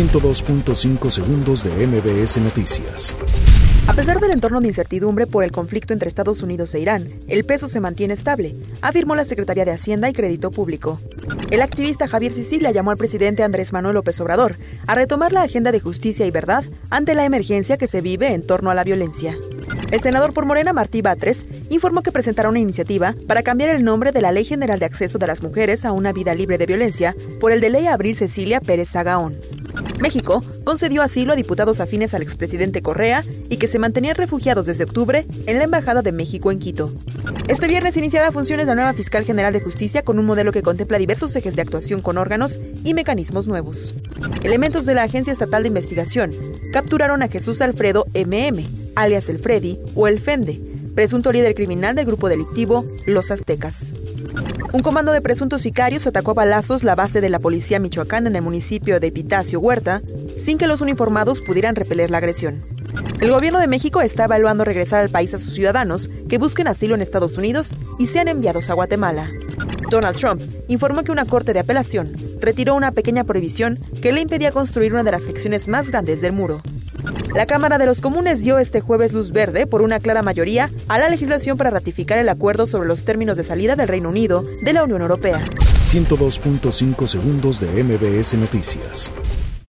102.5 segundos de MBS Noticias. A pesar del entorno de incertidumbre por el conflicto entre Estados Unidos e Irán, el peso se mantiene estable, afirmó la Secretaría de Hacienda y Crédito Público. El activista Javier Sicilia llamó al presidente Andrés Manuel López Obrador a retomar la agenda de justicia y verdad ante la emergencia que se vive en torno a la violencia. El senador por Morena, Martí Batres, informó que presentará una iniciativa para cambiar el nombre de la Ley General de Acceso de las Mujeres a una Vida Libre de Violencia por el de Ley Abril Cecilia Pérez Zagaón. México concedió asilo a diputados afines al expresidente Correa y que se mantenían refugiados desde octubre en la Embajada de México en Quito. Este viernes iniciará funciones la nueva fiscal general de justicia con un modelo que contempla diversos ejes de actuación con órganos y mecanismos nuevos. Elementos de la Agencia Estatal de Investigación capturaron a Jesús Alfredo MM, alias el Freddy o el Fende, presunto líder criminal del grupo delictivo Los Aztecas. Un comando de presuntos sicarios atacó a balazos la base de la policía michoacán en el municipio de Pitacio Huerta, sin que los uniformados pudieran repeler la agresión. El gobierno de México está evaluando regresar al país a sus ciudadanos que busquen asilo en Estados Unidos y sean enviados a Guatemala. Donald Trump informó que una corte de apelación retiró una pequeña prohibición que le impedía construir una de las secciones más grandes del muro. La Cámara de los Comunes dio este jueves luz verde por una clara mayoría a la legislación para ratificar el acuerdo sobre los términos de salida del Reino Unido de la Unión Europea. 102.5 segundos de MBS Noticias.